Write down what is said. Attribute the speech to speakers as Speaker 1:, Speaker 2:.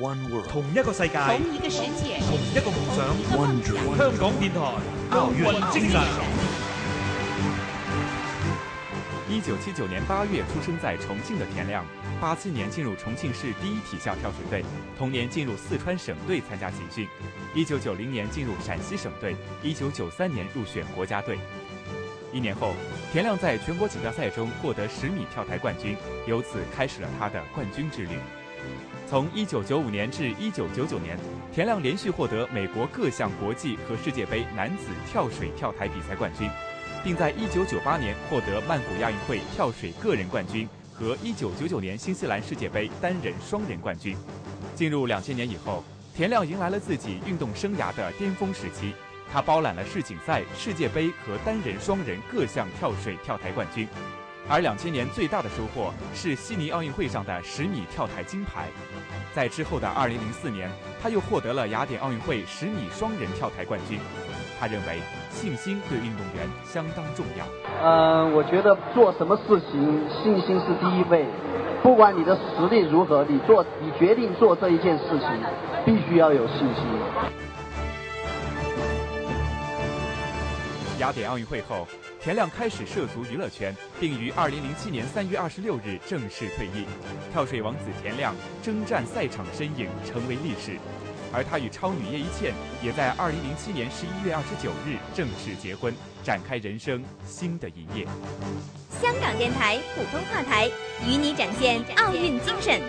Speaker 1: One world，
Speaker 2: 同一个世界，
Speaker 3: 同一个世界，
Speaker 2: 同一个梦想。
Speaker 1: One dream，
Speaker 2: 香港电台奥运精神。
Speaker 4: 一九七九年八月出生在重庆的田亮，八七年进入重庆市第一体校跳水队，同年进入四川省队参加集训。一九九零年进入陕西省队，一九九三年入选国家队。一年后，田亮在全国锦标赛中获得十米跳台冠军，由此开始了他的冠军之旅。从1995年至1999年，田亮连续获得美国各项国际和世界杯男子跳水跳台比赛冠军，并在1998年获得曼谷亚运会跳水个人冠军和1999年新西兰世界杯单人双人冠军。进入2000年以后，田亮迎来了自己运动生涯的巅峰时期。他包揽了世锦赛、世界杯和单人、双人各项跳水跳台冠军，而两千年最大的收获是悉尼奥运会上的十米跳台金牌。在之后的二零零四年，他又获得了雅典奥运会十米双人跳台冠军。他认为信心对运动员相当重要。
Speaker 5: 嗯，我觉得做什么事情信心是第一位，不管你的实力如何，你做你决定做这一件事情，必须要有信心。
Speaker 4: 雅典奥运会后，田亮开始涉足娱乐圈，并于2007年3月26日正式退役。跳水王子田亮征战赛场的身影成为历史，而他与超女叶一茜也在2007年11月29日正式结婚，展开人生新的一页。
Speaker 3: 香港电台普通话台与你展现奥运。精神。